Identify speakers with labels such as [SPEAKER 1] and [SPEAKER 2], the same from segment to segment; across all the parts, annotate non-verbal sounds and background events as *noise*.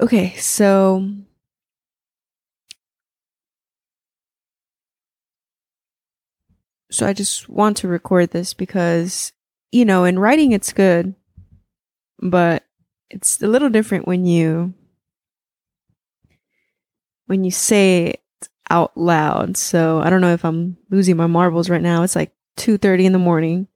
[SPEAKER 1] Okay, so so I just want to record this because you know, in writing it's good, but it's a little different when you when you say it out loud. So I don't know if I'm losing my marbles right now. It's like 2:30 in the morning.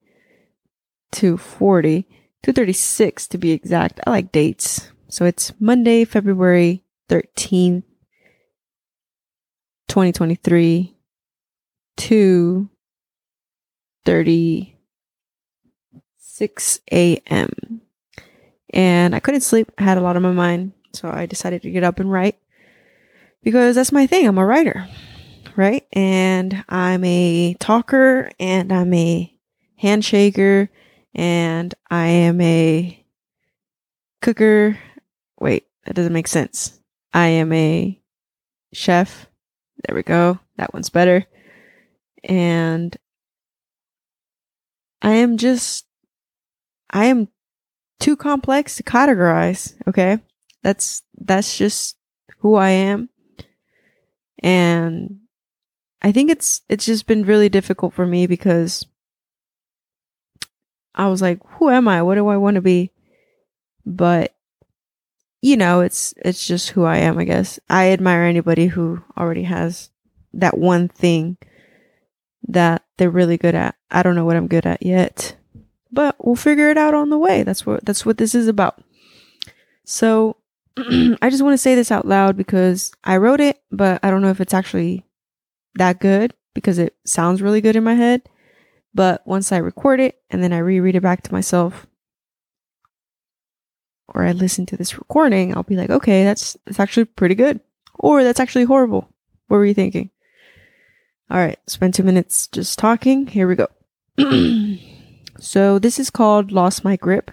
[SPEAKER 1] 2:40, 2:36 to be exact. I like dates. So it's Monday, February 13th, 2023, 2 36 a.m. And I couldn't sleep. I had a lot on my mind. So I decided to get up and write because that's my thing. I'm a writer, right? And I'm a talker and I'm a handshaker and I am a cooker Wait, that doesn't make sense. I am a chef. There we go. That one's better. And I am just, I am too complex to categorize. Okay. That's, that's just who I am. And I think it's, it's just been really difficult for me because I was like, who am I? What do I want to be? But you know, it's it's just who I am, I guess. I admire anybody who already has that one thing that they're really good at. I don't know what I'm good at yet, but we'll figure it out on the way. That's what that's what this is about. So, *clears throat* I just want to say this out loud because I wrote it, but I don't know if it's actually that good because it sounds really good in my head. But once I record it and then I reread it back to myself, or I listen to this recording, I'll be like, okay, that's that's actually pretty good. Or that's actually horrible. What were you thinking? All right, spend two minutes just talking. Here we go. *clears throat* so this is called Lost My Grip.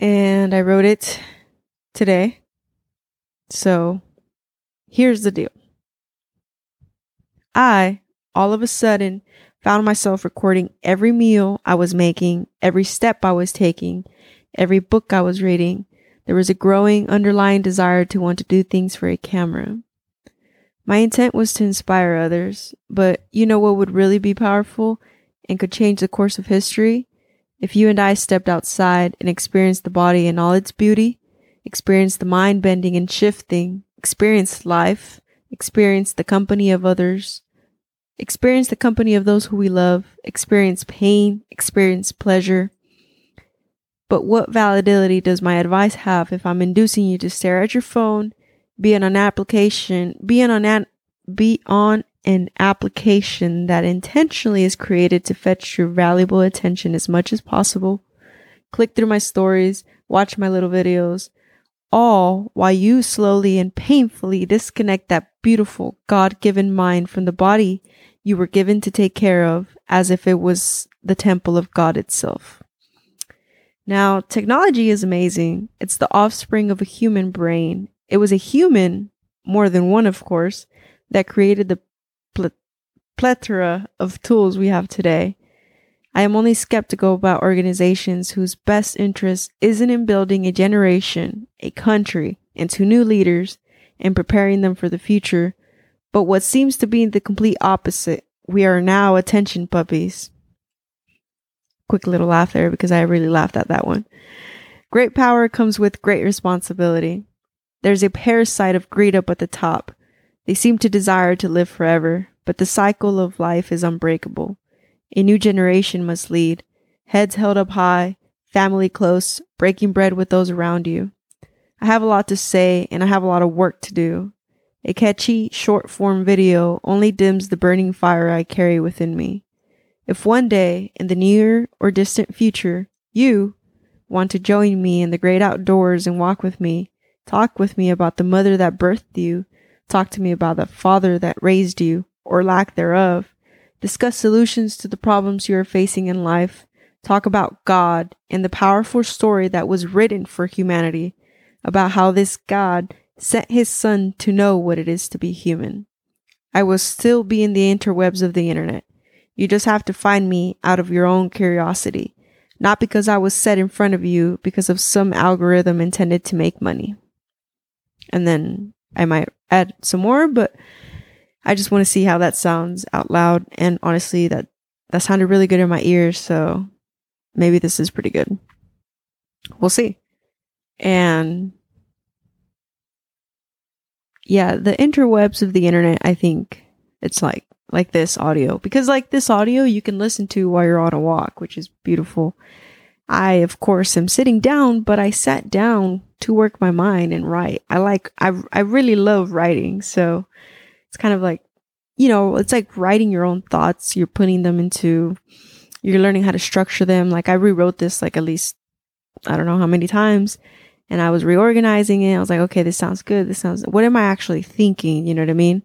[SPEAKER 1] And I wrote it today. So here's the deal. I, all of a sudden, found myself recording every meal I was making, every step I was taking, every book I was reading, there was a growing underlying desire to want to do things for a camera. My intent was to inspire others, but you know what would really be powerful and could change the course of history? If you and I stepped outside and experienced the body in all its beauty, experienced the mind bending and shifting, experienced life, experienced the company of others, experienced the company of those who we love, experienced pain, experienced pleasure, but what validity does my advice have if I'm inducing you to stare at your phone, be on an application, be on an be on an application that intentionally is created to fetch your valuable attention as much as possible. Click through my stories, watch my little videos, all while you slowly and painfully disconnect that beautiful God given mind from the body you were given to take care of as if it was the temple of God itself. Now, technology is amazing. It's the offspring of a human brain. It was a human, more than one, of course, that created the pl- plethora of tools we have today. I am only skeptical about organizations whose best interest isn't in building a generation, a country, into new leaders and preparing them for the future, but what seems to be the complete opposite. We are now attention puppies quick little laugh there because I really laughed at that one. Great power comes with great responsibility. There's a parasite of greed up at the top. They seem to desire to live forever, but the cycle of life is unbreakable. A new generation must lead, heads held up high, family close, breaking bread with those around you. I have a lot to say and I have a lot of work to do. A catchy, short form video only dims the burning fire I carry within me. If one day, in the near or distant future, you want to join me in the great outdoors and walk with me, talk with me about the mother that birthed you, talk to me about the father that raised you, or lack thereof, discuss solutions to the problems you are facing in life, talk about God and the powerful story that was written for humanity, about how this God sent his son to know what it is to be human. I will still be in the interwebs of the internet. You just have to find me out of your own curiosity, not because I was set in front of you because of some algorithm intended to make money. And then I might add some more, but I just want to see how that sounds out loud. And honestly, that that sounded really good in my ears, so maybe this is pretty good. We'll see. And yeah, the interwebs of the internet, I think it's like like this audio because like this audio you can listen to while you're on a walk, which is beautiful. I of course am sitting down, but I sat down to work my mind and write. I like I I really love writing, so it's kind of like you know, it's like writing your own thoughts. You're putting them into you're learning how to structure them. Like I rewrote this like at least I don't know how many times and I was reorganizing it. I was like, okay, this sounds good. This sounds, what am I actually thinking? You know what I mean?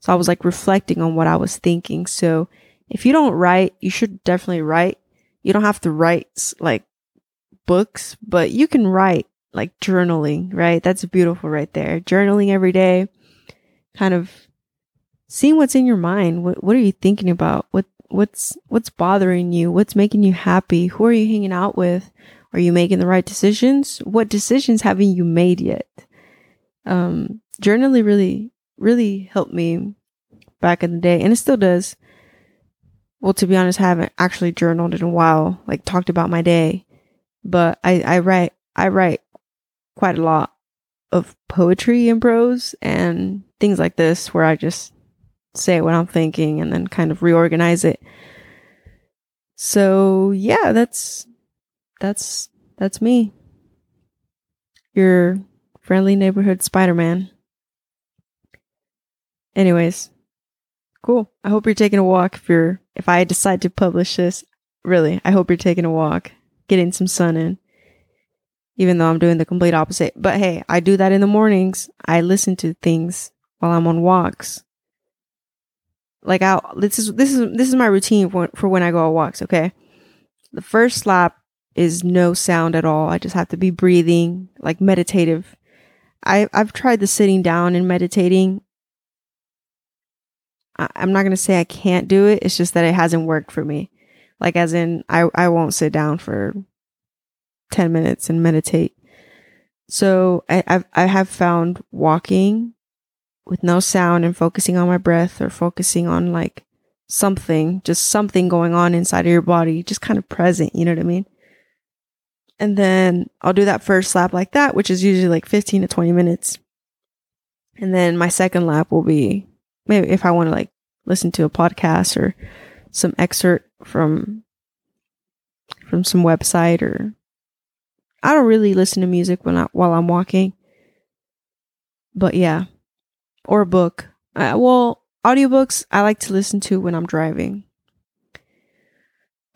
[SPEAKER 1] So I was like reflecting on what I was thinking. So if you don't write, you should definitely write. You don't have to write like books, but you can write like journaling, right? That's beautiful right there. Journaling every day, kind of seeing what's in your mind. What, what are you thinking about? What, what's, what's bothering you? What's making you happy? Who are you hanging out with? Are you making the right decisions? What decisions haven't you made yet? Um, journaling really, really helped me back in the day, and it still does. Well, to be honest, I haven't actually journaled in a while, like talked about my day, but I, I write, I write quite a lot of poetry and prose and things like this where I just say what I'm thinking and then kind of reorganize it. So yeah, that's that's that's me. Your friendly neighborhood Spider-Man. Anyways, cool. I hope you're taking a walk if you're if I decide to publish this. Really, I hope you're taking a walk, getting some sun in. Even though I'm doing the complete opposite. But hey, I do that in the mornings. I listen to things while I'm on walks. Like I this is this is this is my routine for, for when I go on walks, okay? The first lap is no sound at all. I just have to be breathing, like meditative. I I've tried the sitting down and meditating. I, I'm not gonna say I can't do it. It's just that it hasn't worked for me. Like as in, I I won't sit down for ten minutes and meditate. So I I've, I have found walking with no sound and focusing on my breath or focusing on like something, just something going on inside of your body, just kind of present. You know what I mean? And then I'll do that first lap like that, which is usually like 15 to 20 minutes. And then my second lap will be maybe if I want to like listen to a podcast or some excerpt from from some website or I don't really listen to music when I, while I'm walking. But yeah, or a book. Uh, well, audiobooks I like to listen to when I'm driving.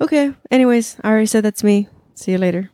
[SPEAKER 1] Okay, anyways, I already said that's me. See you later.